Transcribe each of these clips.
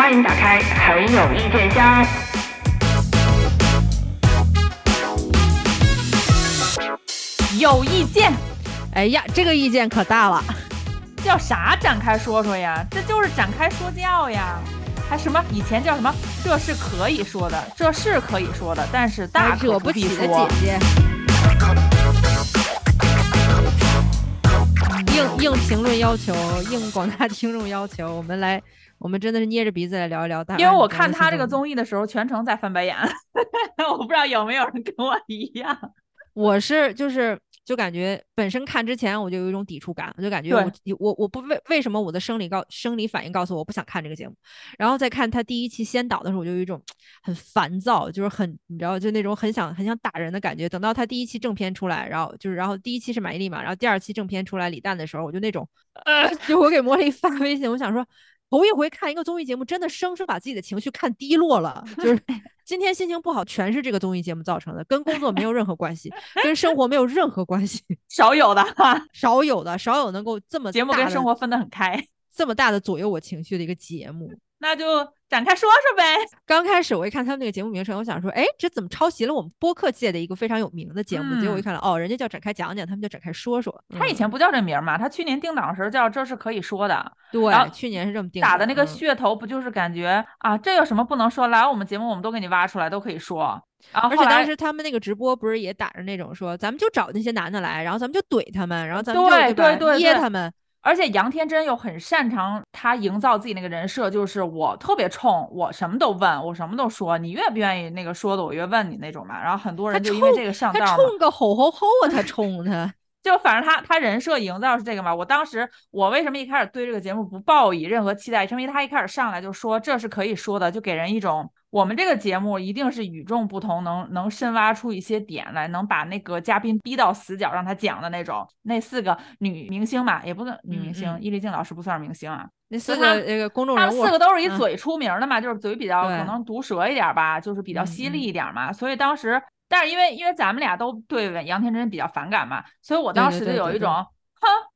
欢迎打开很有意见箱。有意见，哎呀，这个意见可大了，叫啥？展开说说呀，这就是展开说教呀。还什么？以前叫什么？这是可以说的，这是可以说的，但是大惹不起的姐姐。应应评论要求，应广大听众要求，我们来，我们真的是捏着鼻子来聊一聊。因为我看他这个综艺的时候，全程在翻白眼，我不知道有没有人跟我一样。我是就是。就感觉本身看之前我就有一种抵触感，我就感觉我我我不为为什么我的生理告生理反应告诉我不想看这个节目，然后再看他第一期先导的时候，我就有一种很烦躁，就是很你知道就那种很想很想打人的感觉。等到他第一期正片出来，然后就是然后第一期是马伊琍嘛，然后第二期正片出来李诞的时候，我就那种呃，就我给茉莉发微信，我想说。头一回看一个综艺节目，真的生生把自己的情绪看低落了。就是 今天心情不好，全是这个综艺节目造成的，跟工作没有任何关系，跟生活没有任何关系。少有的，少有的，少有能够这么节目跟生活分得很开，这么大的左右我情绪的一个节目。那就展开说说呗。刚开始我一看他们那个节目名称，我想说，哎，这怎么抄袭了我们播客界的一个非常有名的节目？结果一看，哦，人家叫展开讲讲，他们叫展开说说。他以前不叫这名嘛？他去年定档的时候叫这是可以说的。对，去年是这么定。打的那个噱头不就是感觉啊，这有什么不能说？来我们节目，我们都给你挖出来，都可以说。而且当时他们那个直播不是也打着那种说，咱们就找那些男的来，然后咱们就怼他们，然后咱们就对对噎他们。而且杨天真又很擅长他营造自己那个人设，就是我特别冲，我什么都问，我什么都说，你越不愿意那个说的我越问你那种嘛。然后很多人就因为这个上当他冲个吼吼吼啊，他冲他，就反正他他人设营造是这个嘛。我当时我为什么一开始对这个节目不抱以任何期待，是因为他一开始上来就说这是可以说的，就给人一种。我们这个节目一定是与众不同，能能深挖出一些点来，能把那个嘉宾逼到死角，让他讲的那种。那四个女明星嘛，也不算女明星，伊丽静老师不算是明星啊。那四个那个公众人物，他们四个都是以嘴出名的嘛，就是嘴比较可能毒舌一点吧，就是比较犀利一点嘛。所以当时，但是因为因为咱们俩都对杨天真比较反感嘛，所以我当时就有一种。哼，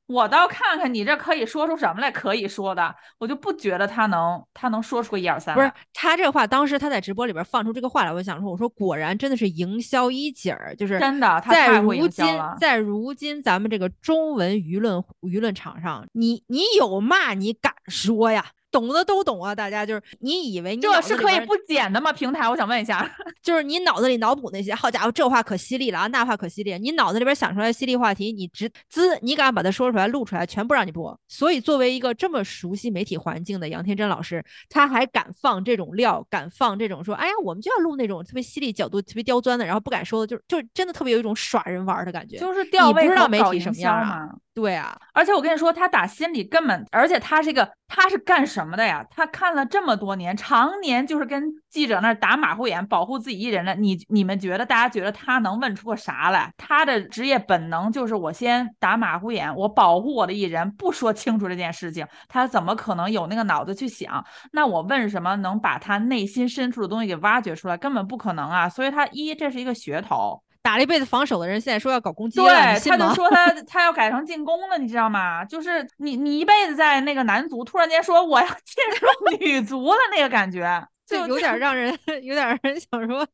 我倒看看你这可以说出什么来，可以说的，我就不觉得他能，他能说出个一二三。不是他这话，当时他在直播里边放出这个话来，我想说，我说果然真的是营销一姐儿，就是真的。在如今，在如今咱们这个中文舆论舆论场上，你你有嘛你敢说呀？懂的都懂啊，大家就是你以为这是可以不剪的吗？平台，我想问一下，就是你脑子里脑补那些，好家伙，这话可犀利了啊，那话可犀利，你脑子里边想出来犀利话题，你直滋，你敢把它说出来、录出来，全部让你播。所以，作为一个这么熟悉媒体环境的杨天真老师，他还敢放这种料，敢放这种说，哎呀，我们就要录那种特别犀利、角度特别刁钻的，然后不敢说的，就就真的特别有一种耍人玩的感觉，就是吊胃口媒体什么样啊？对啊，而且我跟你说，他打心里根本，而且他这个他是干什么的呀？他看了这么多年，常年就是跟记者那儿打马虎眼，保护自己艺人的。你你们觉得，大家觉得他能问出个啥来？他的职业本能就是我先打马虎眼，我保护我的艺人，不说清楚这件事情，他怎么可能有那个脑子去想？那我问什么能把他内心深处的东西给挖掘出来？根本不可能啊！所以他一这是一个噱头。打了一辈子防守的人，现在说要搞攻击了，对，他就说他 他要改成进攻了，你知道吗？就是你你一辈子在那个男足，突然间说我要 进入女足了那个感觉，就有点让人 有点让人想说，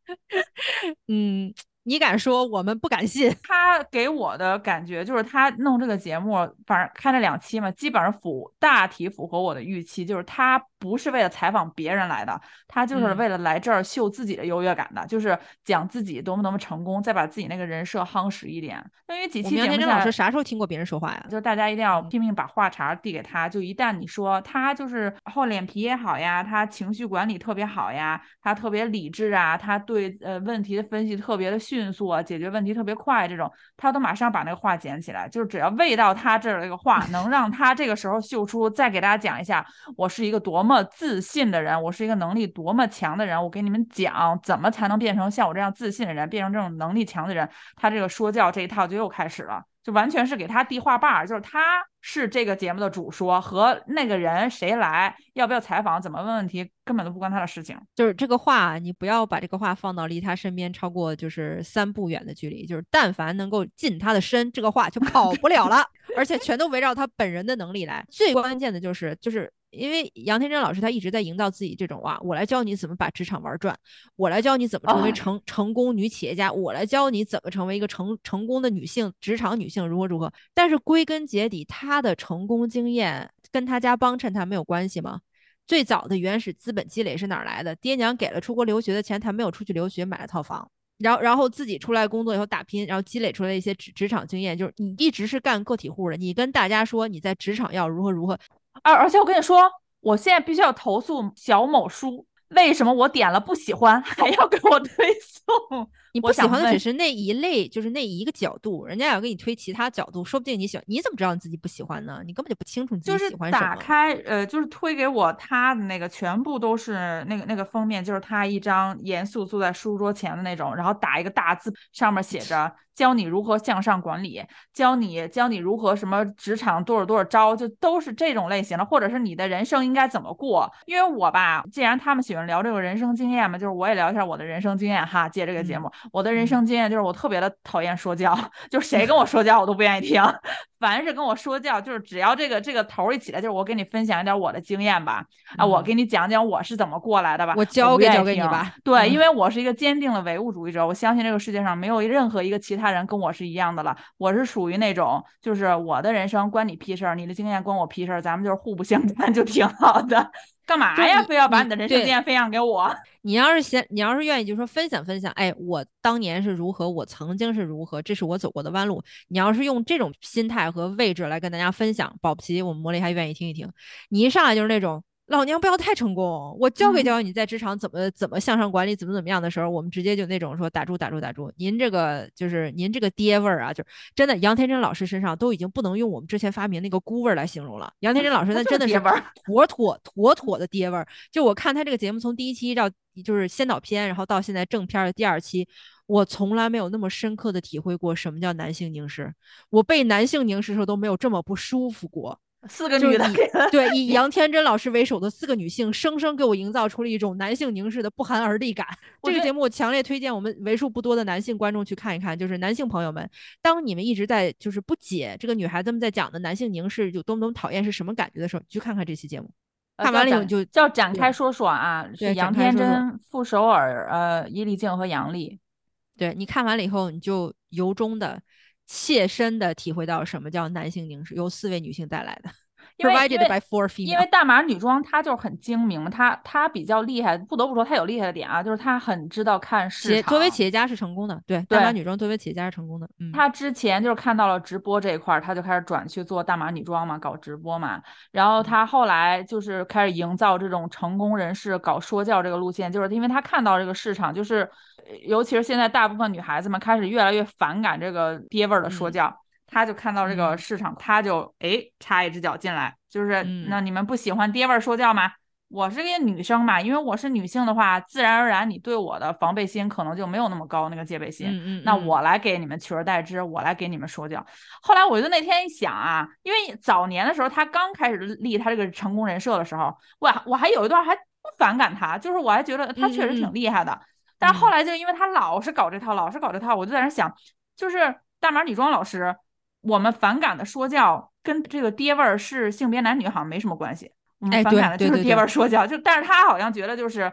嗯。你敢说，我们不敢信。他给我的感觉就是，他弄这个节目，反正开了两期嘛，基本上符大体符合我的预期。就是他不是为了采访别人来的，他就是为了来这儿秀自己的优越感的，就是讲自己多么多么成功，再把自己那个人设夯实一点。因为几期节目，天老师啥时候听过别人说话呀？就是大家一定要拼命把话茬递给他。就一旦你说他就是厚脸皮也好呀，他情绪管理特别好呀，他特别理智啊，他对呃问题的分析特别的。迅速啊，解决问题特别快，这种他都马上把那个话捡起来，就是只要喂到他这儿那个话，能让他这个时候秀出。再给大家讲一下，我是一个多么自信的人，我是一个能力多么强的人。我给你们讲，怎么才能变成像我这样自信的人，变成这种能力强的人。他这个说教这一套就又开始了。就完全是给他递话把儿，就是他是这个节目的主说，和那个人谁来，要不要采访，怎么问问题，根本都不关他的事情。就是这个话，你不要把这个话放到离他身边超过就是三步远的距离，就是但凡能够近他的身，这个话就跑不了了，而且全都围绕他本人的能力来。最关键的就是就是。因为杨天真老师他一直在营造自己这种哇，我来教你怎么把职场玩转，我来教你怎么成为成成功女企业家，我来教你怎么成为一个成成功的女性职场女性如何如何。但是归根结底，她的成功经验跟她家帮衬她没有关系吗？最早的原始资本积累是哪儿来的？爹娘给了出国留学的钱，他没有出去留学，买了套房。然后，然后自己出来工作以后打拼，然后积累出来一些职职场经验。就是你一直是干个体户的，你跟大家说你在职场要如何如何。而而且我跟你说，我现在必须要投诉小某书，为什么我点了不喜欢还要给我推送？你不喜欢的只是那一类，就是那一个角度，人家要给你推其他角度，说不定你喜欢，你怎么知道你自己不喜欢呢？你根本就不清楚你自己喜欢什么。打开，呃，就是推给我他的那个，全部都是那个那个封面，就是他一张严肃坐在书桌前的那种，然后打一个大字，上面写着。教你如何向上管理，教你教你如何什么职场多少多少招，就都是这种类型的，或者是你的人生应该怎么过。因为我吧，既然他们喜欢聊这个人生经验嘛，就是我也聊一下我的人生经验哈。借这个节目，我的人生经验就是我特别的讨厌说教，就谁跟我说教我都不愿意听。凡是跟我说教，就是只要这个这个头一起来，就是我给你分享一点我的经验吧，啊，我给你讲讲我是怎么过来的吧，我教给教给你吧。对，因为我是一个坚定的唯物主义者，我相信这个世界上没有任何一个其他人跟我是一样的了。我是属于那种，就是我的人生关你屁事儿，你的经验关我屁事儿，咱们就是互不相干就挺好的。干嘛呀？非要把你的人生经验分享给我？你要是嫌，你要是愿意，就说分享分享。哎，我当年是如何，我曾经是如何，这是我走过的弯路。你要是用这种心态和位置来跟大家分享，保不齐我们魔力还愿意听一听。你一上来就是那种。老娘不要太成功，我教给教你在职场怎么怎么向上管理，怎么怎么样的时候，我们直接就那种说打住打住打住，您这个就是您这个爹味儿啊，就真的杨天真老师身上都已经不能用我们之前发明那个姑味儿来形容了。杨天真老师 那真的是妥妥妥妥的爹味儿。就我看他这个节目从第一期到就是先导片，然后到现在正片的第二期，我从来没有那么深刻的体会过什么叫男性凝视。我被男性凝视的时候都没有这么不舒服过。四个女的，对，以 杨天真老师为首的四个女性，生生给我营造出了一种男性凝视的不寒而栗感。这个节目我强烈推荐我们为数不多的男性观众去看一看。就是男性朋友们，当你们一直在就是不解这个女孩子们在讲的男性凝视有多么多么讨厌是什么感觉的时候，你去看看这期节目。看完了以后就叫展开说说啊，是杨天真、傅首尔、呃，伊丽静和杨丽。对你看完了以后，你就由衷的。切身的体会到什么叫男性凝视，由四位女性带来的。因为因为大码女装她就是很精明嘛，她她比较厉害，不得不说她有厉害的点啊，就是她很知道看市场。作为企业家是成功的，对大码女装作为企业家是成功的。嗯，她之前就是看到了直播这一块，她就开始转去做大码女装嘛，搞直播嘛。然后她后来就是开始营造这种成功人士搞说教这个路线，就是因为她看到这个市场，就是尤其是现在大部分女孩子们开始越来越反感这个爹味儿的说教。他就看到这个市场，他就哎插一只脚进来，就是那你们不喜欢爹味儿说教吗？我是个女生嘛，因为我是女性的话，自然而然你对我的防备心可能就没有那么高，那个戒备心。嗯嗯。那我来给你们取而代之，我来给你们说教。后来我就那天一想啊，因为早年的时候他刚开始立他这个成功人设的时候，我我还有一段还不反感他，就是我还觉得他确实挺厉害的。但是后来就因为他老是搞这套，老是搞这套，我就在那想，就是大码女装老师。我们反感的说教跟这个爹味儿是性别男女好像没什么关系，我们反感的就是爹味儿说教，就但是他好像觉得就是，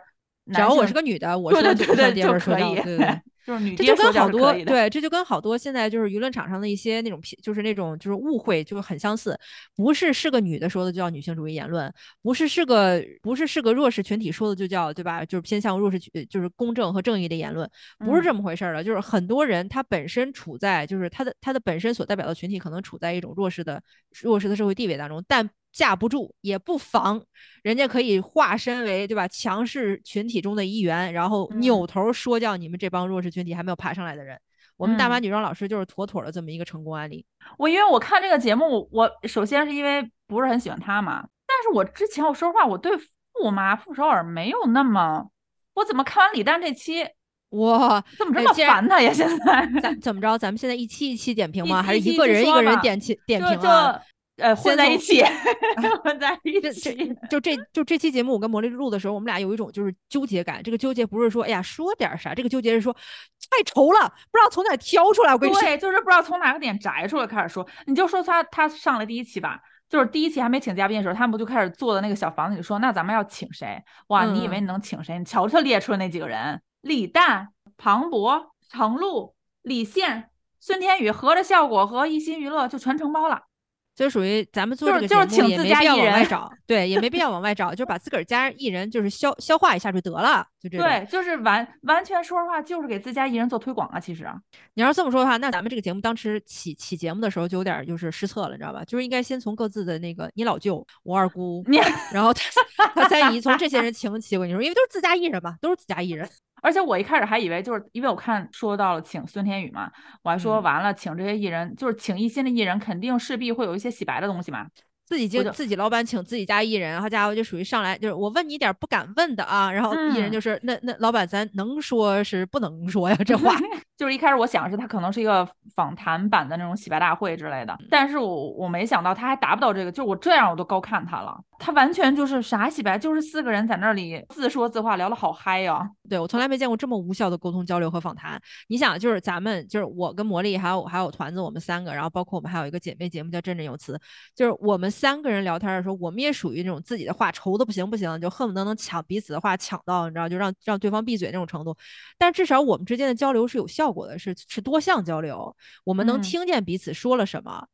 只要我是个女的，我说对对对就可以，对对。就是女这就跟好多对，这就跟好多现在就是舆论场上的一些那种就是那种就是误会，就是很相似。不是是个女的说的就叫女性主义言论，不是是个不是是个弱势群体说的就叫对吧？就是偏向弱势群，就是公正和正义的言论，不是这么回事儿的。就是很多人他本身处在就是他的他的本身所代表的群体可能处在一种弱势的弱势的社会地位当中，但。架不住也不防，人家可以化身为对吧强势群体中的一员，然后扭头说教你们这帮弱势群体还没有爬上来的人。我们大码女装老师就是妥妥的这么一个成功案例。我因为我看这个节目，我首先是因为不是很喜欢他嘛，但是我之前我说实话，我对驸马傅首尔没有那么，我怎么看完李诞这期，哇，怎么这么烦他呀？现在咱怎么着？咱们现在一期一期点评吗？还是一个人一个人点评点评啊？呃，混在一起，混在 一起。就这就这期节目，我跟魔力录的时候，我们俩有一种就是纠结感。这个纠结不是说哎呀说点啥，这个纠结是说太愁了，不知道从哪挑出来。我跟你说，对，就是不知道从哪个点摘出来开始说。你就说他他上了第一期吧，就是第一期还没请嘉宾的时候，他们不就开始坐在那个小房子里说，那咱们要请谁？哇，嗯你以为你能请谁？你瞧瞧列出的那几个人：李诞、庞博、程璐、李现、孙天宇，合着效果和一心娱乐就全承包了。就属于咱们做就是这个节目就是请自也没必要家艺人往外找，对，也没必要往外找，就把自个儿家艺人就是消消化一下就得了，就这种。对，就是完完全说实话，就是给自家艺人做推广啊。其实啊，你要是这么说的话，那咱们这个节目当时起起节目的时候就有点儿就是失策了，你知道吧？就是应该先从各自的那个你老舅、我二姑，你然后他 他三姨从这些人请起。我跟你说，因为都是自家艺人嘛，都是自家艺人。而且我一开始还以为就是因为我看说到了请孙天宇嘛，我还说嗯完了请这些艺人，就是请一新的艺人，肯定势必会有一些洗白的东西嘛。自己我就就自己老板请自己家艺人，好家伙就属于上来就是我问你点儿不敢问的啊，然后艺人嗯就是、那那老板咱能说是不能说呀这话。就是一开始我想的是他可能是一个访谈版的那种洗白大会之类的，但是我我没想到他还达不到这个，就是我这样我都高看他了，他完全就是啥洗白，就是四个人在那里自说自话聊的好嗨呀、对我从来没见过这么无效的沟通交流和访谈。你想，就是咱们就是我跟魔力还有还有团子，我们三个，然后包括我们还有一个姐妹节目叫振振有词，就是我们三个人聊天的时候，我们也属于那种自己的话愁的不行不行，就恨不得能抢彼此的话抢到，你知道，就让让对方闭嘴那种程度。但至少我们之间的交流是有效果的，是是多项交流，我们能嗯听见彼此说了什么。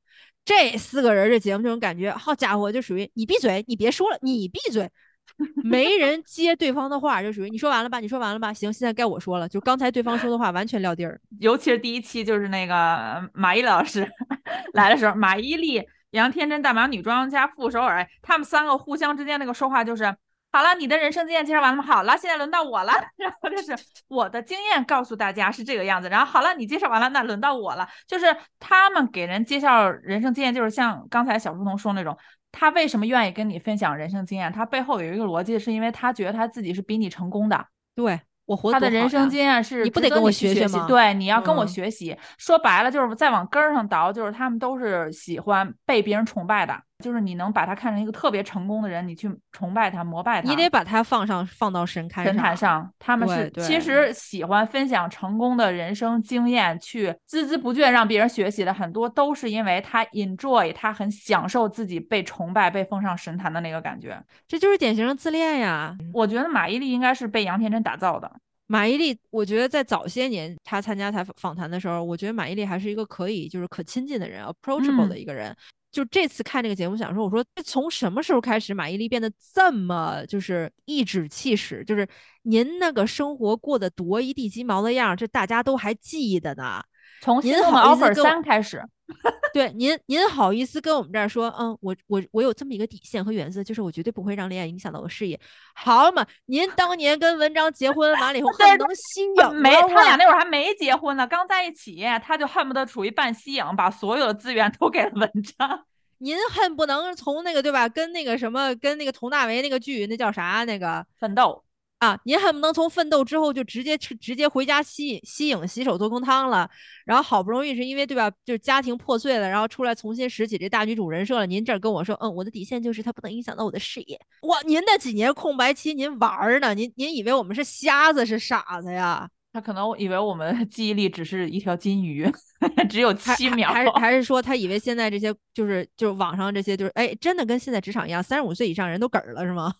这四个人这节目这种感觉，好家伙，就属于你闭嘴，你别说了，你闭嘴，没人接对方的话，就属于你说完了吧，你说完了吧，行，现在该我说了，就刚才对方说的话完全撂地儿。尤其是第一期，就是那个马伊琍老师 来的时候，马伊琍、杨天真、大码女装加傅首尔，他们三个互相之间那个说话就是。好了，你的人生经验介绍完了吗？好了，现在轮到我了。然后就是我的经验告诉大家是这个样子。然后好了，你介绍完了，那轮到我了。就是他们给人介绍人生经验，就是像刚才小书童说那种，他为什么愿意跟你分享人生经验？他背后有一个逻辑，是因为他觉得他自己是比你成功的。对我活得他的人生经验是你不得跟我学习吗对，你要跟我嗯学习。说白了就是再往根儿上倒，就是他们都是喜欢被别人崇拜的，就是你能把他看成一个特别成功的人，你去崇拜他、膜拜他。你得把他放上放到神龛神坛上，他们是其实喜欢分享成功的人生经验，去孜孜不倦让别人学习的很多都是因为他 enjoy，他很享受自己被崇拜、被奉上神坛的那个感觉。这就是典型的自恋呀。我觉得马伊琍应该是被杨天真打造的。马伊琍，我觉得在早些年她参加采访访谈的时候，我觉得马伊琍还是一个可以就是可亲近的人，approachable 的嗯一个人。就这次看这个节目，想说，我说从什么时候开始，马伊琍变得这么就是颐指气使，就是您那个生活过得多一地鸡毛的样儿，这大家都还记得呢。从心动的您好意思 offer 三开始，对，您您好意思跟我们这儿说，嗯，我我我有这么一个底线和原则，就是我绝对不会让恋爱影响到我事业，好嘛？您当年跟文章结婚完了以后，恨不能吸影没，他俩那会儿还没结婚呢，刚在一起，他就恨不得处于半吸影，把所有的资源都给了文章。您恨不能从那个对吧，跟那个什么，跟那个佟大为那个剧，那叫啥那个奋斗，啊，您恨不能从奋斗之后就直接去直接回家吸吸引洗手做羹汤了，然后好不容易是因为对吧，就是家庭破碎了，然后出来重新拾起这大女主人设了。您这儿跟我说，嗯，我的底线就是它不能影响到我的事业。哇，您那几年空白期您玩儿呢？您您以为我们是瞎子是傻子呀？他可能以为我们记忆力只是一条金鱼，只有还七秒。还是还是说他以为现在这些就是就是网上这些就是哎，真的跟现在职场一样，三十五岁以上人都嗝儿了是吗？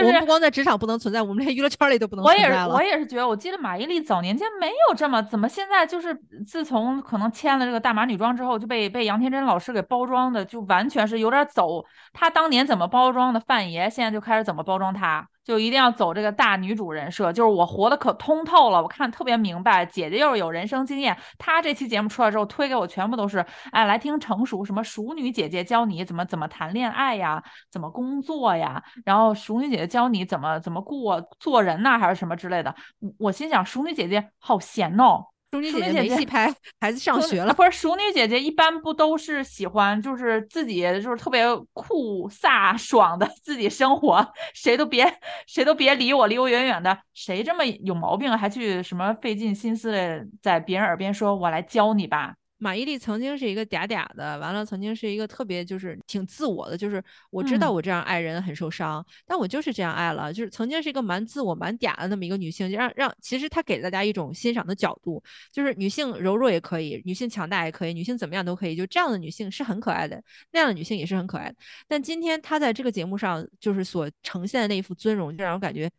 就是我们不光在职场不能存在，我们连娱乐圈里都不能我也是，存在了。我也是觉得，我记得马伊琍早年间没有这么，怎么现在就是自从可能签了这个大码女装之后，就被被杨天真老师给包装的，就完全是有点走她当年怎么包装的范爷，现在就开始怎么包装他，就一定要走这个大女主人设，就是我活得可通透了，我看特别明白，姐姐又是有人生经验，她这期节目出来之后推给我全部都是，哎，来听成熟什么熟女姐姐教你怎么怎么谈恋爱呀，怎么工作呀，然后熟女姐姐教你怎么怎么过做人呐、还是什么之类的。我我心想，熟女姐姐好闲哦。淑女姐姐没戏拍，孩子上学了。不是淑女姐姐一般不都是喜欢就是自己就是特别酷飒爽的自己生活，谁都别谁都别理我，离我远远的。谁这么有毛病还去什么费尽心思的在别人耳边说我来教你吧？马伊琍曾经是一个嗲嗲的，完了曾经是一个特别就是挺自我的，就是我知道我这样爱人很受伤，但我就是这样爱了，就是曾经是一个蛮自我蛮嗲的那么一个女性，就让让其实她给大家一种欣赏的角度，就是女性柔弱也可以，女性强大也可以，女性怎么样都可以，就这样的女性是很可爱的，那样的女性也是很可爱的。但今天她在这个节目上就是所呈现的那一副尊容，就让我感觉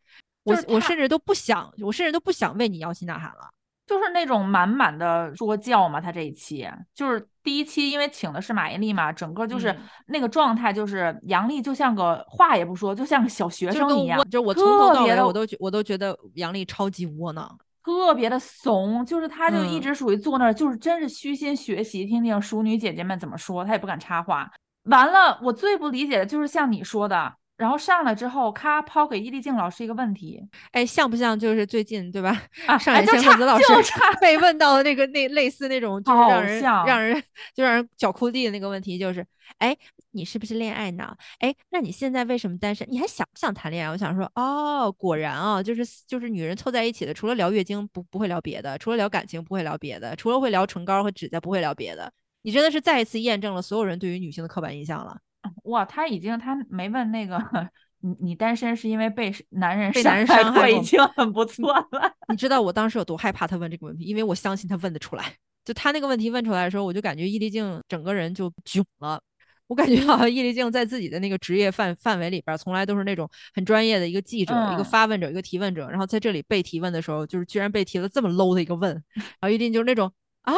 我我甚至都不想，我甚至都不想为你摇旗呐喊了。就是那种满满的说教嘛，他这一期就是第一期，因为请的是马伊琍嘛，整个就是那个状态，就是杨笠就像个话也不说，就像个小学生一样，就我从头到尾我都觉我都觉得杨笠超级窝囊，特别的怂，就是他就一直属于坐那儿，就是真是虚心学习，听听熟女姐姐们怎么说，他也不敢插话。完了，我最不理解的就是像你说的。然后上来之后，咔抛给伊丽静老师一个问题，哎，像不像就是最近对吧？啊，上野千鹤子老师 被问到的那个那类似那种，就是让人让人就让人脚哭地的那个问题，就是，哎，你是不是恋爱脑？哎，那你现在为什么单身？你还想不想谈恋爱？我想说，哦，果然啊，就是就是女人凑在一起的，除了聊月经不不会聊别的，除了聊感情不会聊别的，除了会聊唇膏和指甲不会聊别的。你真的是再一次验证了所有人对于女性的刻板印象了。哇，他已经他没问那个你你单身是因为被男人被男人伤害，已经很不错了。你知道我当时有多害怕他问这个问题，因为我相信他问得出来。就他那个问题问出来的时候，我就感觉易立静整个人就囧了。我感觉好像易立静在自己的那个职业范范围里边，从来都是那种很专业的一个记者、一个发问者、一个提问者，然后在这里被提问的时候，就是居然被提了这么 low 的一个问，然后易立竞就是那种啊。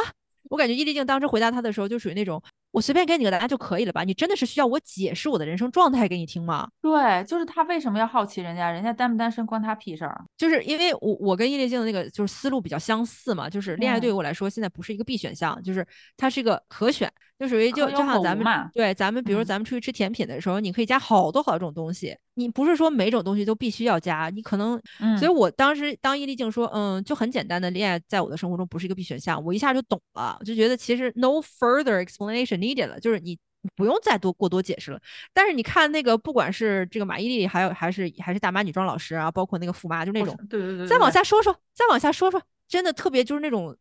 我感觉伊丽静当时回答他的时候，就属于那种我随便给你个答案就可以了吧？你真的是需要我解释我的人生状态给你听吗？对，就是他为什么要好奇人家？人家单不单身关他屁事儿？就是因为我我跟伊丽静的那个就是思路比较相似嘛，就是恋爱对于我来说现在不是一个必选项，就是它是一个可选。就属于就就像咱们对咱们，比如咱们出去吃甜品的时候，你可以加好多好多种东西，你不是说每种东西都必须要加，你可能，所以我当时当伊丽静说，嗯，就很简单的恋爱在我的生活中不是一个必选项，我一下就懂了，就觉得其实 no further explanation needed 了，就是你不用再多过多解释了。但是你看那个，不管是这个马伊琍，还有还是还是大妈女装老师啊，包括那个富妈，就那种，对对对，再往下说说，再往下说说。真的特别就是那种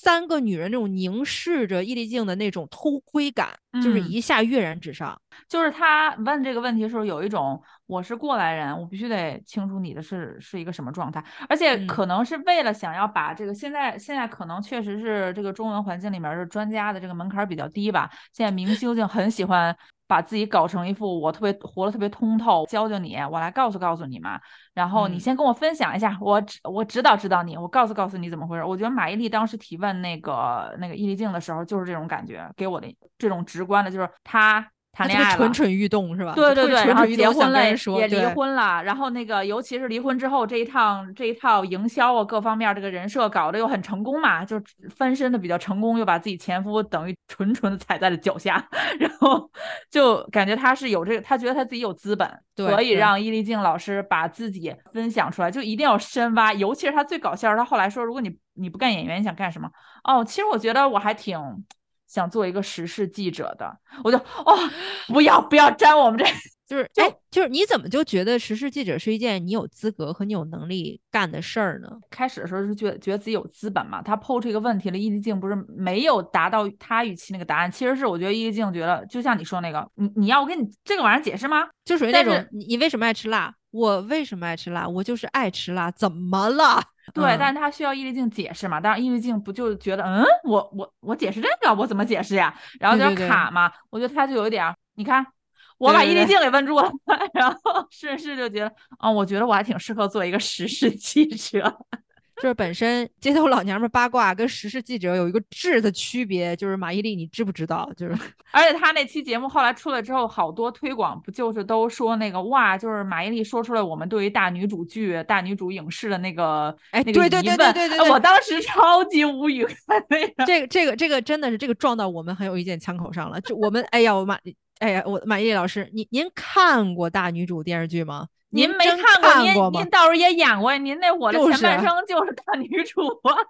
三个女人那种凝视着易立竞的那种偷窥感，就是一下跃然纸上。就是他问这个问题的时候，有一种我是过来人，我必须得清楚你的是是一个什么状态，而且可能是为了想要把这个现在现在可能确实是这个中文环境里面的专家的这个门槛比较低吧，现在明星就很喜欢。把自己搞成一副我特别活得特别通透，教教你，我来告诉告诉你嘛。然后你先跟我分享一下，我指我指导指导你，我告诉告诉你怎么回事。我觉得马伊琍当时提问那个那个易立竞的时候，就是这种感觉，给我的这种直观的，就是他。谈恋爱蠢蠢欲动是吧？对对对，然后结婚了，也离婚了。然后那个，尤其是离婚之后，这一趟这一套营销啊，各方面这个人设搞得又很成功嘛，就翻身的比较成功，又把自己前夫等于纯纯的踩在了脚下。然后就感觉他是有这个，他觉得他自己有资本，可以让伊丽静老师把自己分享出来，就一定要深挖。尤其是他最搞笑，他后来说，如果你你不干演员，你想干什么？哦，其实我觉得我还挺。想做一个时事记者的，我就哦，不要不要沾我们这，就是哎，就是你怎么就觉得时事记者是一件你有资格和你有能力干的事儿呢？开始的时候是觉得觉得自己有资本嘛，他抛出一个问题了，易立竞不是没有达到他预期那个答案，其实是我觉得易立竞觉得，就像你说那个，你你要我跟你这个玩意儿解释吗？就属于那种你为什么爱吃辣？我为什么爱吃辣？我就是爱吃辣，怎么了？对，但是他需要易立竞解释嘛？但是，易立竞不就觉得，嗯，我我我解释这个，我怎么解释呀？然后有点卡嘛。我觉得他就有一点，你看，我把易立静给问住了，然后顺势就觉得，嗯，我觉得我还挺适合做一个时事 记 者。就是本身街头老娘们八卦跟时事记者有一个质的区别，就是马伊琍，你知不知道？就是，而且他那期节目后来出来之后，好多推广不就是都说那个哇，就是马伊琍说出了我们对于大女主剧、大女主影视的那个哎，那个疑问，对对对，我当时超级无语。这个这个这个真的是这个撞到我们很有意见枪口上了。就我们哎呀，我马哎呀，我马伊琍老师，您您看过大女主电视剧吗？您没看过，您您倒是也演过，您那我的前半生就是大女主。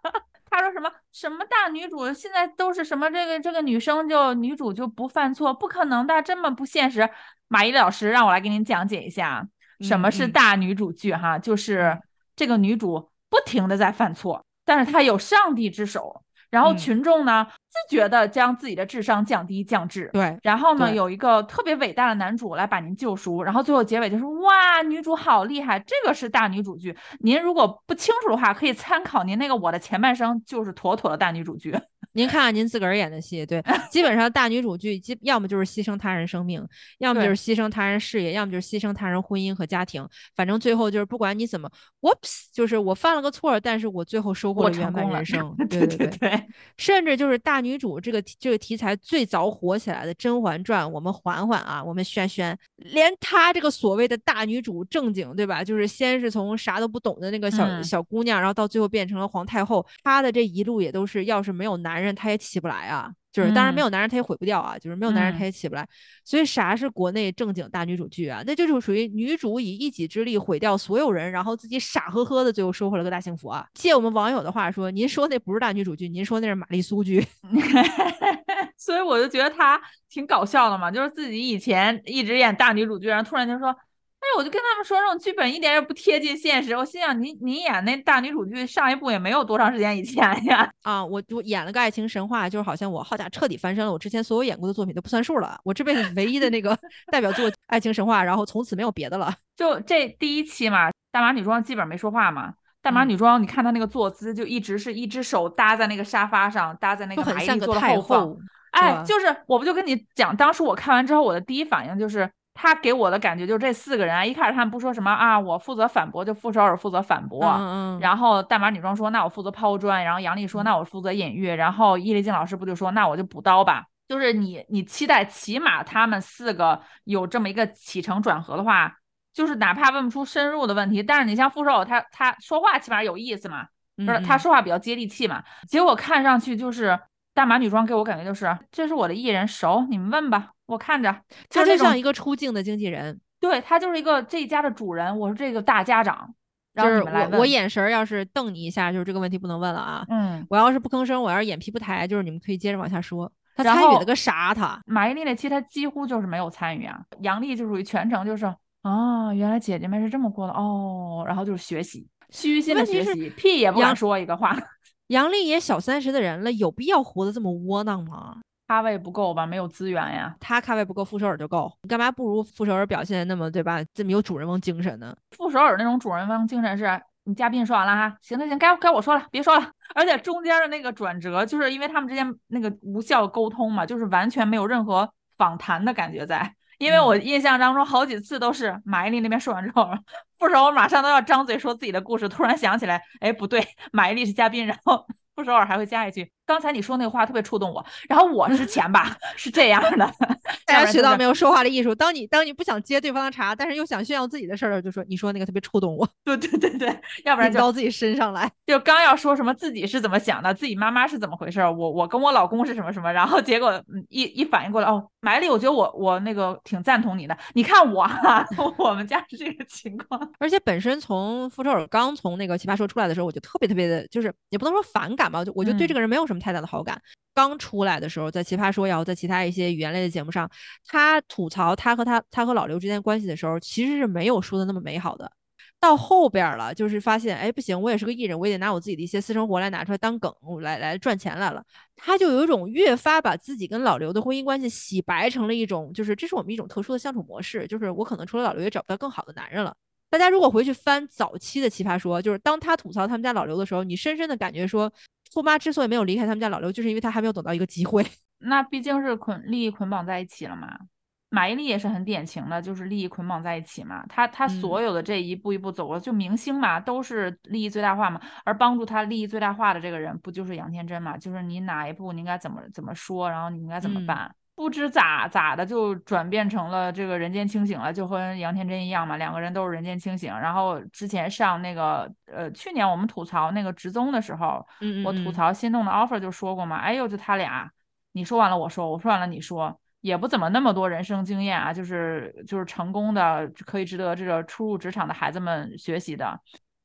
他说什么什么大女主，现在都是什么这个这个女生就女主就不犯错，不可能的，这么不现实。马伊老师让我来给您讲解一下什么是大女主剧哈，就是这个女主不停的在犯错，但是她有上帝之手。然后嗯群众呢自觉的将自己的智商降低降智。对，然后呢，有一个特别伟大的男主来把您救赎，然后最后结尾就是哇，女主好厉害，这个是大女主剧。您如果不清楚的话，可以参考您那个《我的前半生》，就是妥妥的大女主剧。您看看您自个儿演的戏，对，基本上大女主剧，基要么就是牺牲他人生命，要么就是牺牲他人事业，要么就是牺牲他人婚姻和家庭。反正最后就是不管你怎么，whoops，就是我犯了个错，但是我最后收获了圆成功了满人生。对对对对，甚至就是大女主这个这个题材最早火起来的《甄嬛传》，我们嬛嬛啊，我们轩轩，连她这个所谓的大女主正经，对吧？就是先是从啥都不懂的那个小、嗯小姑娘，然后到最后变成了皇太后，她的这一路也都是，要是没有男人，她也起不来啊。就是当然没嗯有男人他也毁不掉啊，就是没有男人她嗯也起不来。所以啥是国内正经大女主剧啊？那就是属于女主以一己之力毁掉所有人，然后自己傻呵呵的最后收获了个大幸福啊！借我们网友的话说，您说那不是大女主剧，您说那是玛丽苏剧。所以我就觉得她挺搞笑的嘛，就是自己以前一直演大女主剧，然后突然就说。哎，我就跟他们说，这种剧本一点也不贴近现实。我心想，你你演那大女主剧上一部也没有多长时间以前呀。啊，我我演了个爱情神话，就是好像我好家彻底翻身了，我之前所有演过的作品都不算数了，我这辈子唯一的那个 代表作《爱情神话》，然后从此没有别的了。就这第一期嘛，大码女装基本没说话嘛。大码嗯女装，你看她那个坐姿，就一直是一只手搭在那个沙发上，搭在那个很像个太后方。哎，就是我不就跟你讲，当时我看完之后，我的第一反应就是，他给我的感觉就是这四个人啊，一开始他们不说什么啊，我负责反驳，就傅首尔负责反驳，嗯。嗯，然后大码女装说那我负责抛砖，然后杨丽说嗯那我负责隐喻，然后伊丽静老师不就说那我就补刀吧。就是你你期待起码他们四个有这么一个起承转合的话，就是哪怕问不出深入的问题，但是你像傅首尔他他说话起码有意思嘛，不是嗯他说话比较接地气嘛。结果看上去就是大码女装给我感觉就是这是我的艺人熟，你们问吧，我看着。他就像一个出镜的经纪人，对他就是一个这一家的主人，我是这个大家长，就是。我我眼神儿要是瞪你一下，就是这个问题不能问了啊。嗯，我要是不吭声，我要是眼皮不抬，就是你们可以接着往下说。他参与了个啥？他马伊琍那期他几乎就是没有参与啊，杨笠就属于全程就是啊，原来姐姐们是这么过的哦，然后就是学习，虚心的学习，屁也不敢说一个话。杨笠也小三十的人了，有必要活得这么窝囊吗？咖位不够吧？没有资源呀。他咖位不够，傅首尔就够。你干嘛不如傅首尔表现得那么对吧？这么有主人翁精神呢？傅首尔那种主人翁精神是，你嘉宾说完了哈，行行行，该该我说了，别说了。而且中间的那个转折，就是因为他们之间那个无效沟通嘛，就是完全没有任何访谈的感觉在。因为我印象当中好几次都是马伊琍那边说完之后，傅首尔马上都要张嘴说自己的故事，突然想起来，哎，不对，马伊琍是嘉宾，然后傅首尔还会加一句：“刚才你说那个话特别触动我。”然后我是前吧是这样的，大家学到没有？说话的艺术？当你当你不想接对方的茬，但是又想炫耀自己的事儿，就说你说那个特别触动我，对对对对，要不然就到自己身上来。就刚要说什么自己是怎么想的，自己妈妈是怎么回事儿，我我跟我老公是什么什么，然后结果嗯一一反应过来，哦，埋里，我觉得我我那个挺赞同你的，你看我哈、我们家是这个情况，而且本身从傅首尔刚从那个奇葩说出来的时候，我就特别特别的，就是也不能说反感吧，就我就对这嗯个人没有什么太大的好感。刚出来的时候，在奇葩说也好，在其他一些语言类的节目上，他吐槽他和他他和老刘之间关系的时候，其实是没有说的那么美好的。到后边儿了，就是发现，哎，不行，我也是个艺人，我也得拿我自己的一些私生活来拿出来当梗，来来赚钱来了。他就有一种越发把自己跟老刘的婚姻关系洗白成了一种，就是这是我们一种特殊的相处模式，就是我可能除了老刘也找不到更好的男人了。大家如果回去翻早期的奇葩说，就是当他吐槽他们家老刘的时候，你深深的感觉说，富妈之所以没有离开他们家老刘，就是因为他还没有等到一个机会。那毕竟是捆利益捆绑在一起了嘛。马伊琍也是很典型的，就是利益捆绑在一起嘛。她她所嗯有的这一步一步走过，就明星嘛，都是利益最大化嘛。而帮助她利益最大化的这个人，不就是杨天真嘛？就是你哪一步你应该怎么怎么说，然后你应该怎么嗯办。不知咋咋的就转变成了这个人间清醒了，就和杨天真一样嘛，两个人都是人间清醒。然后之前上那个呃，去年我们吐槽那个职综的时候，嗯我吐槽心动的 offer 就说过嘛，哎呦，就他俩，你说完了我说，我说完了你说，也不怎么那么多人生经验啊，就是就是成功的可以值得这个初入职场的孩子们学习的。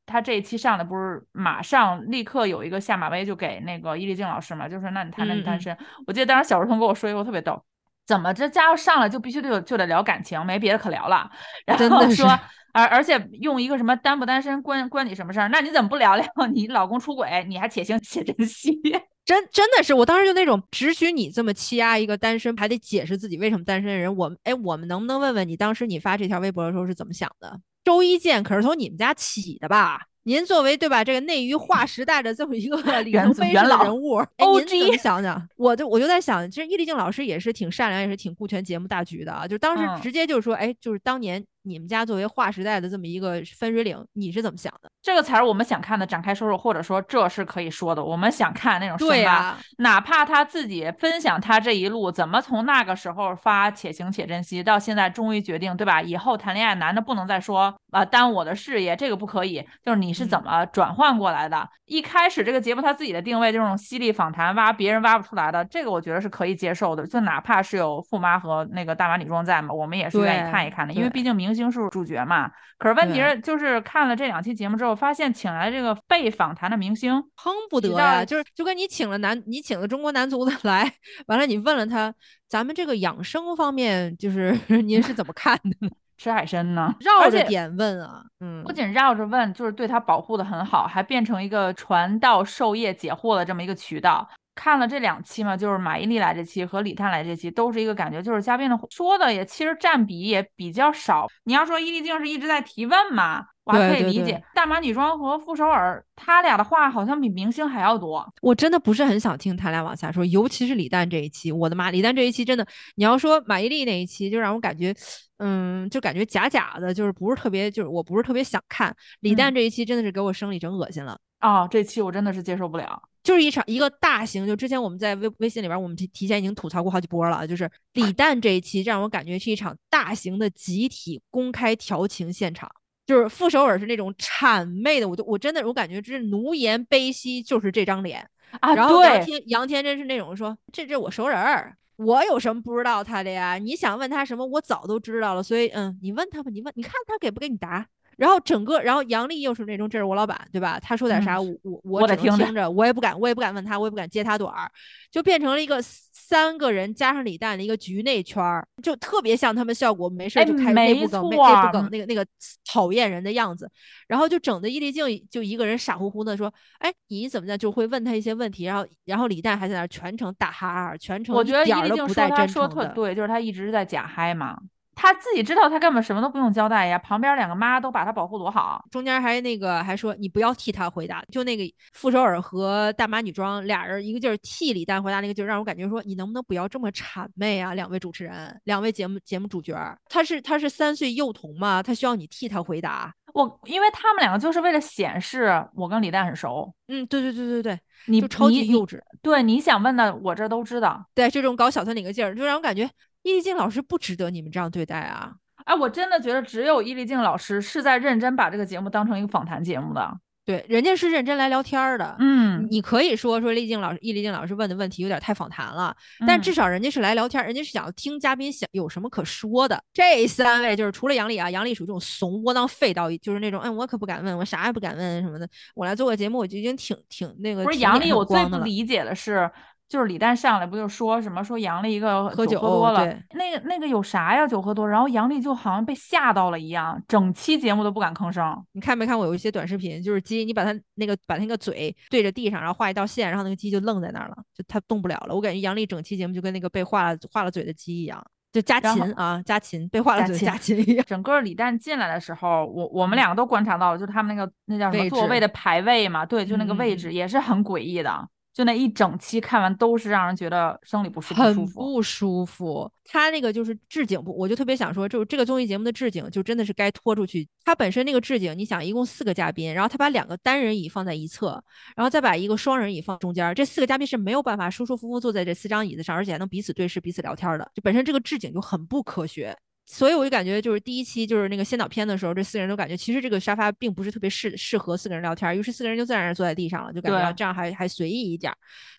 他这一期上的不是马上立刻有一个下马威就给那个伊丽静老师嘛，就说那你谈谈你单嗯嗯身。我记得当时小时童跟我说一个特别逗，怎么这家伙上来就必须得有就得聊感情，没别的可聊了，然后说。而而且用一个什么单不单身关关你什么事儿？那你怎么不聊聊 你老公出轨，你还且行且珍惜？真真的是，我当时就那种，只许你这么欺压一个单身，还得解释自己为什么单身的人。我们哎，我们能不能问问你，当时你发这条微博的时候是怎么想的？周一见可是从你们家起的吧？您作为对吧，这个内娱划时代的这么一个 里程碑式的人物，哎，您怎么想想？我就我就在想，其实易立竞老师也是挺善良，也是挺顾全节目大局的啊。就当时直接就是说，哎，就是当年。你们家作为划时代的这么一个分水岭，你是怎么想的？这个才是我们想看的，展开说说，或者说这是可以说的。我们想看那种对啊，哪怕他自己分享他这一路怎么从那个时候发且行且珍惜，到现在终于决定，对吧？以后谈恋爱男的不能再说啊耽误我的事业，这个不可以。就是你是怎么转换过来的？一开始这个节目他自己的定位这种犀利访谈，挖别人挖不出来的，这个我觉得是可以接受的。就哪怕是有富妈和那个大码女装在嘛，我们也是愿意看一看的，因为毕竟明。明星是主角嘛？可是问题是，就是看了这两期节目之后，发现请来这个被访谈的明星哼不得呀，就是就跟你请了男，你请了中国男足的来，完了你问了他，咱们这个养生方面，就是 您是怎么看的？吃海参呢？绕着点问啊，嗯，不仅绕着问，就是对他保护的很好，还变成一个传道授业解惑的这么一个渠道。看了这两期嘛，就是马伊琍来这期和李诞来这期，都是一个感觉，就是嘉宾的说的也其实占比也比较少。你要说伊丽静是一直在提问嘛，我还可以理解。大码女装和傅首尔他俩的话好像比明星还要多。我真的不是很想听他俩往下说，尤其是李诞这一期，我的妈，李诞这一期真的，你要说马伊琍那一期，就让我感觉，嗯，就感觉假假的，就是不是特别，就是我不是特别想看。李诞这一期真的是给我生理整恶心了。啊，这期我真的是接受不了。就是一场一个大型，就之前我们在微微信里边，我们提提前已经吐槽过好几波了。就是李诞这一期让我感觉是一场大型的集体公开调情现场。就是傅首尔是那种谄媚的，我就我真的我感觉这是奴颜卑膝，就是这张脸啊。然后杨天杨天真是那种说，这这我熟人儿，我有什么不知道他的呀？你想问他什么，我早都知道了。所以嗯，你问他吧，你问，你看他给不给你答。然后整个，然后杨丽又是那种，这是我老板，对吧？他说点啥，我我我只能听着，我也不敢，我也不敢问他，我也不敢接他短儿，就变成了一个三个人加上李诞的一个局内圈儿，就特别像他们效果没事就开内部梗、内部梗那个那个讨厌人的样子。然后就整的伊丽静就一个人傻乎乎的说：“哎，你怎么的？”就会问他一些问题。然后然后李诞还在那全程打哈哈，全程我觉得伊丽静说他说特对，就是他一直在假嗨嘛。他自己知道，他根本什么都不用交代呀。旁边两个妈都把他保护多好，中间还那个还说你不要替他回答。就那个傅首尔和大码女装俩人一个劲儿替李诞回答，那个劲儿让我感觉说你能不能不要这么谄媚啊？两位主持人，两位节目节目主角，他是他是三岁幼童嘛？他需要你替他回答。我因为他们两个就是为了显示我跟李诞很熟。嗯，对对对对对，你超级幼稚。对，你想问的我这都知道。对，这种搞小团体个劲儿，就让我感觉。伊丽静老师不值得你们这样对待啊！哎，我真的觉得只有易立静老师是在认真把这个节目当成一个访谈节目的。对，人家是认真来聊天的。嗯，你可以说说立静老师、易立静老师问的问题有点太访谈了，但至少人家是来聊天，人家是想听嘉宾想有什么可说的。这三位就是除了杨丽啊，杨丽属于这种怂窝囊废到，就是那种，哎，我可不敢问，我啥也不敢问什么的。我来做个节目，我就已经挺挺那个。不是杨丽，我最不理解的是。就是李诞上来不就说什么说杨丽一个喝酒喝多了，那个那个有啥呀？酒喝多，然后杨丽就好像被吓到了一样，整期节目都不敢吭声。你看没看过有一些短视频，就是鸡，你把它那个把那个嘴对着地上，然后画一道线，然后那个鸡就愣在那儿了，就它动不了了。我感觉杨丽整期节目就跟那个被画了画了嘴的鸡一样，就家禽啊，家禽被画了嘴家禽一样。整个李诞进来的时候，我我们两个都观察到了，就他们那个那叫什么座位的排位嘛，对，就那个位置也是很诡异的。就那一整期看完都是让人觉得生理不舒服，很不舒服。他那个就是置景不，我就特别想说，就这个综艺节目的置景就真的是该拖出去。他本身那个置景，你想一共四个嘉宾，然后他把两个单人椅放在一侧，然后再把一个双人椅放中间，这四个嘉宾是没有办法舒舒服服坐在这四张椅子上，而且还能彼此对视、彼此聊天的。就本身这个置景就很不科学。所以我就感觉，就是第一期就是那个先导片的时候，这四个人都感觉其实这个沙发并不是特别适适合四个人聊天，于是四个人就自然而然坐在地上了，就感觉这样还还随意一点。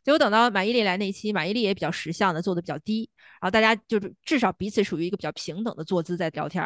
结果等到马伊琍来那期，马伊琍也比较识相的坐的比较低，然后大家就是至少彼此属于一个比较平等的坐姿在聊天。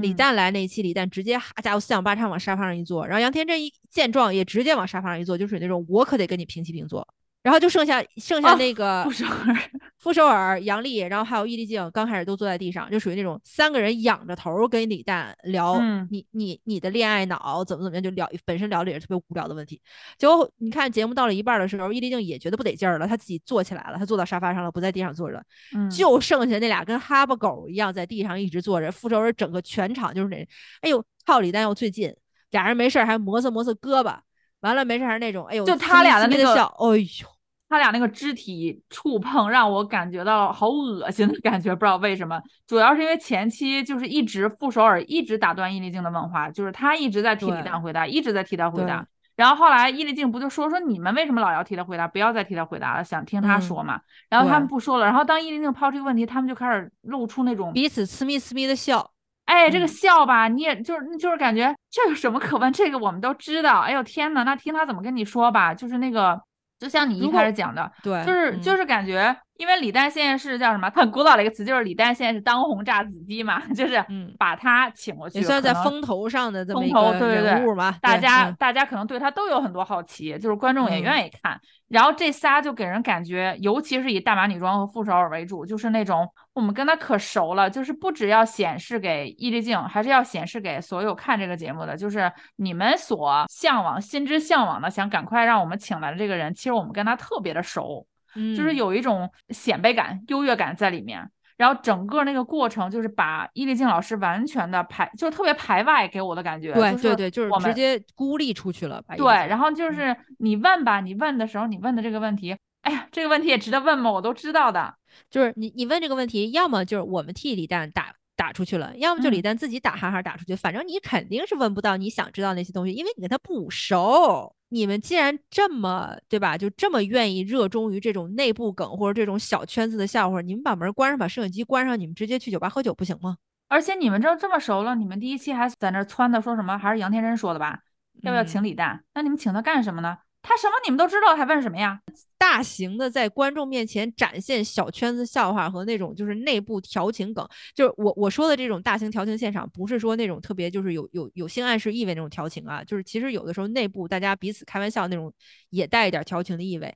李诞来那期，李诞直接哈家伙四仰八叉往沙发上一坐，然后杨天真一见状也直接往沙发上一坐，就是那种我可得跟你平起平坐。然后就剩下剩下哦那个傅首尔，傅首尔、杨笠，然后还有易立竞，刚开始都坐在地上，就属于那种三个人仰着头跟李诞聊嗯你、你你的恋爱脑怎么怎么样，就聊本身聊的也是特别无聊的问题。结果你看节目到了一半的时候，易立竞也觉得不得劲儿了，他自己坐起来了，他坐到沙发上了，不在地上坐着，嗯，就剩下那俩跟哈巴狗一样在地上一直坐着。傅首尔整个全场就是那，哎呦，靠李诞又最近，俩人没事儿还磨蹭磨蹭胳膊，完了没事儿还是那种，哎呦，就他俩的那个笑，哎呦。他俩那个肢体触碰让我感觉到好恶心的感觉，不知道为什么，主要是因为前期就是一直傅首尔一直打断易立静的问话，就是他一直在替李诞回答，一直在替他回答。然后后来易立静不就说说你们为什么老要替他回答，不要再替他回答了，想听他嗯说嘛。然后他们不说了，然后当易立静抛出一个问题，他们就开始露出那种彼此呲咪呲咪的笑。哎，这个嗯笑吧，你也就是就是感觉这有什么可问？这个我们都知道。哎呦天呐，那听他怎么跟你说吧，就是那个，就像你一开始讲的，对，就是就嗯是感觉，因为李诞现在是叫什么？很古老的一个词，就是李诞现在是当红炸子鸡嘛，就是嗯把他请过去，也算在风头上的这么一个人物嘛。大家、嗯大家可能对他都有很多好奇，就是观众也嗯愿意看。然后这仨就给人感觉，尤其是以大码女装和傅首尔为主，就是那种我们跟他可熟了，就是不只要显示给易立竞，还是要显示给所有看这个节目的，就是你们所向往、心之向往的，想赶快让我们请来的这个人，其实我们跟他特别的熟。就是嗯有一种显摆感、优越感在里面。然后整个那个过程就是把伊丽静老师完全的排，就是特别排外给我的感觉。对对对，就是我们直接孤立出去了。对，然后后就是你问吧，你问的时候，你问的这个问题，哎呀，这个问题也值得问吗？我都知道的。就是你你问这个问题，要么就是我们替李诞打打出去了，要么就李嗯诞自己打哈哈打出去，反正你肯定是问不到你想知道那些东西，因为你跟他不熟。你们既然这么对吧，就这么愿意热衷于这种内部梗或者这种小圈子的笑话，你们把门关上，把摄影机关上，你们直接去酒吧喝酒不行吗？而且你们这这么熟了，你们第一期还在那儿撺掇说什么？还是杨天真说的吧？要不要嗯请李诞？那你们请他干什么呢？他什么你们都知道，还问什么呀？大型的在观众面前展现小圈子笑话和那种就是内部调情梗，就是我我说的这种大型调情现场，不是说那种特别就是有有有性暗示意味那种调情啊，就是其实有的时候内部大家彼此开玩笑那种也带一点调情的意味。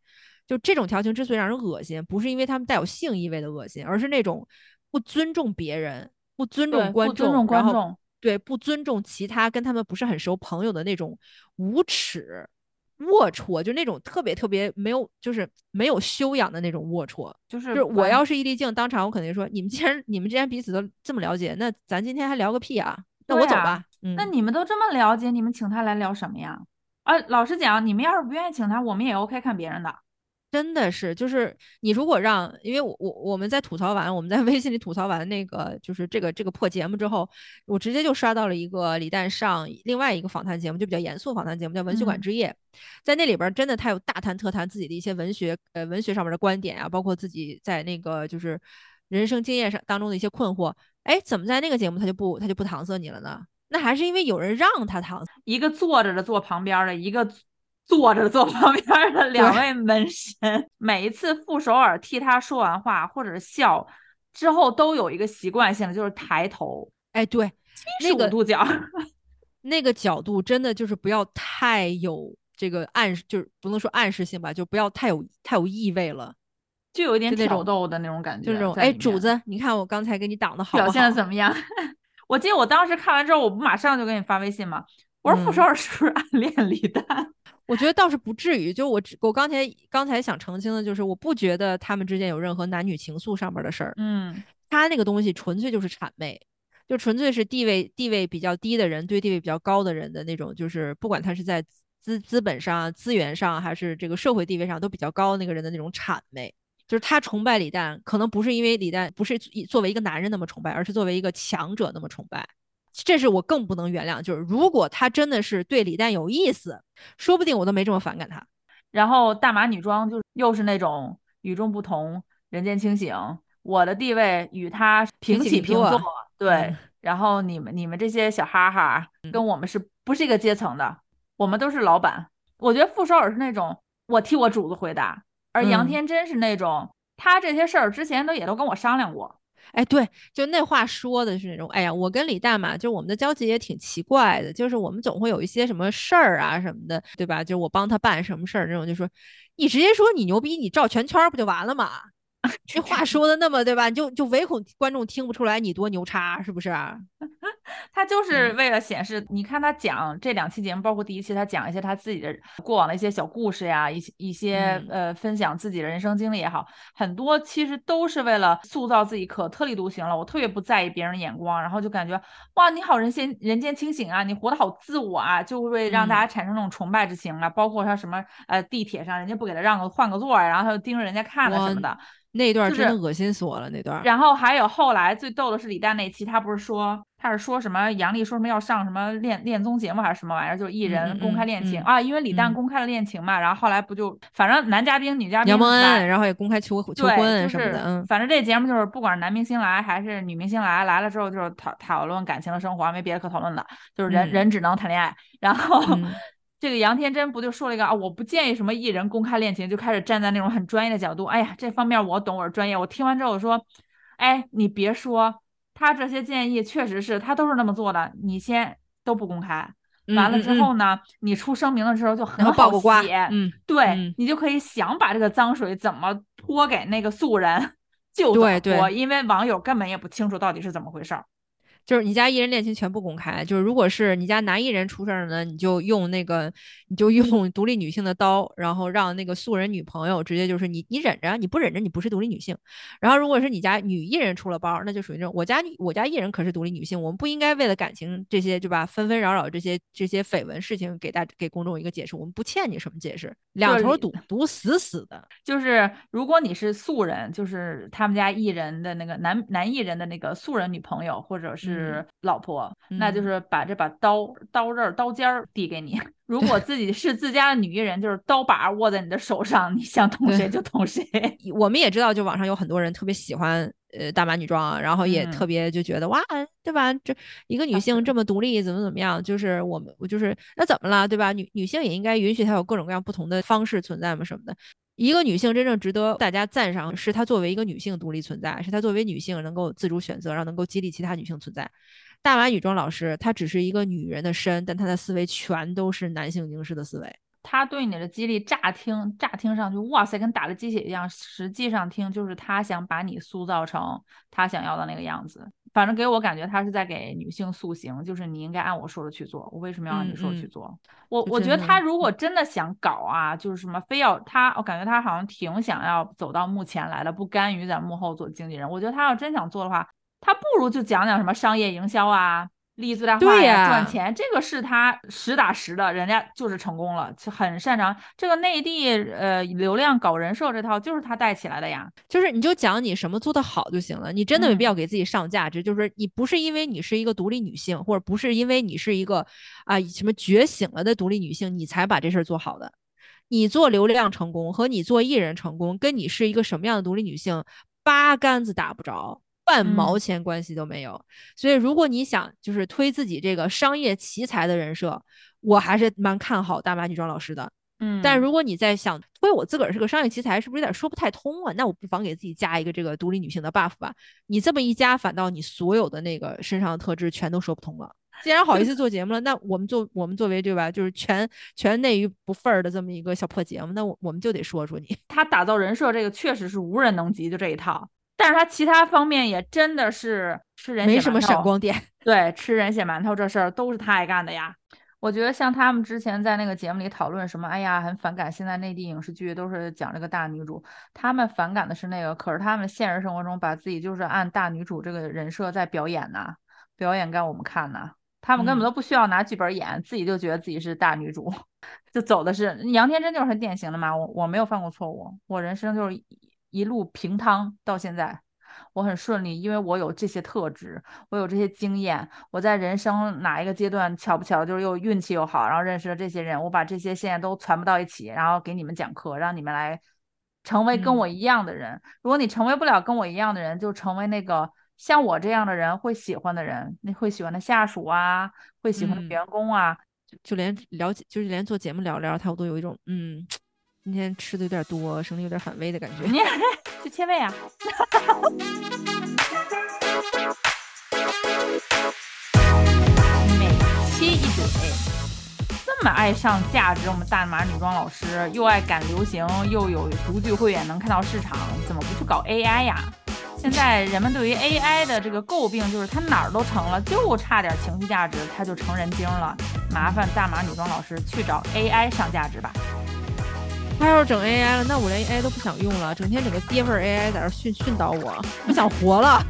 就这种调情之所以让人恶心，不是因为他们带有性意味的恶心，而是那种不尊重别人、不尊，重观众，不尊重观众。对不尊重其他跟他们不是很熟朋友的那种无耻、龌龊，就那种特别特别没有，就是没有修养的那种龌龊。就是就是我要是易立竞，当场我肯定说，你们既然你们既然彼此都这么了解，那咱今天还聊个屁啊？那我走吧。嗯，那你们都这么了解，你们请他来聊什么呀？啊，老实讲，你们要是不愿意请他，我们也 OK 看别人的。真的是，就是你如果让，因为我我我们在吐槽完，我们在 微信里吐槽完那个就是这个这个破节目之后，我直接就刷到了一个李诞上另外一个访谈节目，就比较严肃访谈节目，叫《文学馆嗯之夜》，在那里边儿真的他有大谈特谈自己的一些文学呃文学上面的观点啊，包括自己在那个就是人生经验上当中的一些困惑。哎，怎么在那个节目他就不他就不搪塞你了呢？那还是因为有人让他搪塞。一个坐着的坐旁边儿的，一个坐着坐旁边的两位门神，每一次傅首尔替他说完话或者是笑之后，都有一个习惯性的，就是抬头哎，对，那个五度角。那个角度真的就是不要太有这个暗示，就是不能说暗示性吧，就不要太有太有意味了，就有一点那种挑逗的那种感觉，就是这种哎，主子，你看我刚才给你挡的好不表现的？怎么样？我记得我当时看完之后，我不马上就给你发微信吗？我说傅嗯首尔是不是暗恋李诞？我觉得倒是不至于，就我我刚才刚才想澄清的就是，我不觉得他们之间有任何男女情愫上面的事儿，嗯，他那个东西纯粹就是谄媚，就纯粹是地位地位比较低的人对地位比较高的人的那种，就是不管他是在资资本上、资源上，还是这个社会地位上都比较高那个人的那种谄媚。就是他崇拜李诞，可能不是因为李诞不是作为一个男人那么崇拜，而是作为一个强者那么崇拜。这是我更不能原谅。就是如果他真的是对李诞有意思，说不定我都没这么反感他。然后大码女装就又是那种与众不同、人间清醒，我的地位与他平平起起平坐对。嗯然后你们你们这些小哈哈跟我们是不是一个阶层的？我们都是老板。我觉得傅首尔是那种我替我主子回答，而杨嗯天真是那种他这些事儿之前都也都跟我商量过。哎，对，就那话说的是那种，哎呀，我跟李诞嘛，就我们的交集也挺奇怪的，就是我们总会有一些什么事儿啊什么的，对吧？就我帮他办什么事儿，这种就说你直接说你牛逼，你照全圈不就完了吗？这话说的那么对吧？就就唯恐观众听不出来你多牛叉，是不是？他就是为了显示，你看他讲这两期节目，包括第一期，他讲一些他自己的过往的一些小故事呀，一些一些呃分享自己的人生经历也好，很多其实都是为了塑造自己可特立独行了。我特别不在意别人眼光，然后就感觉哇，你好人间人间清醒啊，你活得好自我啊，就会让大家产生那种崇拜之情啊。包括他什么呃地铁上人家不给他让个换个座，然后他就盯着人家看了什么的。那段真的恶心死我了，那段。然后还有后来最逗的是李诞那期，他不是说他是说什么杨笠说什么要上什么恋恋综节目还是什么玩意儿，就是艺人公开恋情啊，因为李诞公开了恋情嘛，然后后来不就反正男嘉宾女嘉宾杨蒙恩，然后也公开求求婚什么的，嗯，反正这节目就是不管是男明星来还是女明星来，来了之后就是讨讨论感情的生活，没别的可讨论的，就是人人只能谈恋爱，然后。这个杨天真不就说了一个啊，我不建议什么艺人公开恋情，就开始站在那种很专业的角度。哎呀，这方面我懂，我是专业。我听完之后我说，哎，你别说，他这些建议确实是他都是那么做的。你先都不公开，完了之后呢，你出声明的时候就很好写。嗯，对你就可以想把这个脏水怎么泼给那个素人 就怎么泼，因为网友根本也不清楚到底是怎么回事儿。就是你家艺人恋情全部公开，就是如果是你家男艺人出事儿呢，你就用那个，你就用独立女性的刀，然后让那个素人女朋友直接就是你你忍着，你不忍着你不是独立女性。然后如果是你家女艺人出了包，那就属于这种我家我家艺人可是独立女性，我们不应该为了感情这些对吧纷纷扰扰这些这些绯闻事情给大给公众一个解释，我们不欠你什么解释，两头堵堵死死的。就是如果你是素人，就是他们家艺人的那个男男艺人的那个素人女朋友，或者是。是老婆，那就是把这把刀刀刃刀尖儿递给你。如果自己是自家的女艺人，就是刀把握在你的手上，你想捅谁就捅谁。我们也知道，就网上有很多人特别喜欢呃大码女装，啊然后也特别就觉得哇，对吧？这一个女性这么独立，怎么怎么样？就是我们，我就是那怎么了，对吧？女女性也应该允许她有各种各样不同的方式存在嘛，什么的。一个女性真正值得大家赞赏，是她作为一个女性独立存在，是她作为女性能够自主选择，然后能够激励其他女性存在。大码女装老师，她只是一个女人的身，但她的思维全都是男性凝视的思维。她对你的激励，乍听乍听上去，哇塞，跟打了鸡血一样，实际上听就是她想把你塑造成她想要的那个样子。反正给我感觉，他是在给女性塑形，就是你应该按我说的去做。我为什么要按你说的去做？我我觉得他如果真的想搞啊，就是什么非要他，我感觉他好像挺想要走到幕前来的，不甘于在幕后做经纪人。我觉得他要真想做的话，他不如就讲讲什么商业营销啊。利益最大化呀，赚钱，这个是他实打实的，人家就是成功了，很擅长这个内地呃流量搞人设这套，就是他带起来的呀。就是你就讲你什么做得好就行了，你真的没必要给自己上价值。就是你不是因为你是一个独立女性，或者不是因为你是一个啊什么觉醒了的独立女性，你才把这事儿做好的。你做流量成功和你做艺人成功，跟你是一个什么样的独立女性八竿子打不着。半毛钱关系都没有，所以如果你想就是推自己这个商业奇才的人设，我还是蛮看好大码女装老师的。嗯，但如果你在想推我自个儿是个商业奇才，是不是有点说不太通啊？那我不妨给自己加一个这个独立女性的 buff 吧。你这么一加，反倒你所有的那个身上的特质全都说不通了。既然好意思做节目了，那我们做我们作为对吧，就是全全内娱不份儿的这么一个小破节目，那我我们就得说说你。他打造人设这个确实是无人能及，就这一套。但是他其他方面也真的是吃人血没什么闪光点。对，吃人血馒头这事儿都是他爱干的呀。我觉得像他们之前在那个节目里讨论什么，哎呀，很反感现在内地影视剧都是讲这个大女主，他们反感的是那个，可是他们现实生活中把自己就是按大女主这个人设在表演呢，表演给我们看呢。他们根本都不需要拿剧本演，自己就觉得自己是大女主，就走的是杨天真就是很典型的嘛。我我没有犯过错误，我人生就是。一路平汤到现在，我很顺利，因为我有这些特质，我有这些经验。我在人生哪一个阶段巧不巧，就是又运气又好，然后认识了这些人，我把这些现在都传不到一起，然后给你们讲课，让你们来成为跟我一样的人。如果你成为不了跟我一样的人，就成为那个像我这样的人会喜欢的人，你会喜欢的下属啊，会喜欢的员工啊，就连了解，就是连做节目聊聊他，我都有一种嗯。今天吃的有点多，生的有点反胃的感觉。去切胃啊，每期一嘴这么爱上价值。我们大码女装老师又爱赶流行，又有独具慧眼，能看到市场，怎么不去搞 AI 呀？现在人们对于 AI 的这个诟病，就是它哪儿都成了，就差点情绪价值，它就成人精了。麻烦大码女装老师去找 AI 上价值吧。他要是整 AI 了，那我连 AI 都不想用了，整天整个爹味 AI 在这训训导我，不想活了。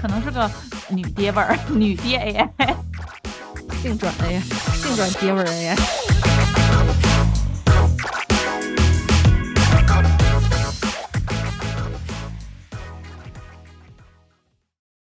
可能是个女爹味儿，女爹 AI，性转 AI，性转爹味 AI。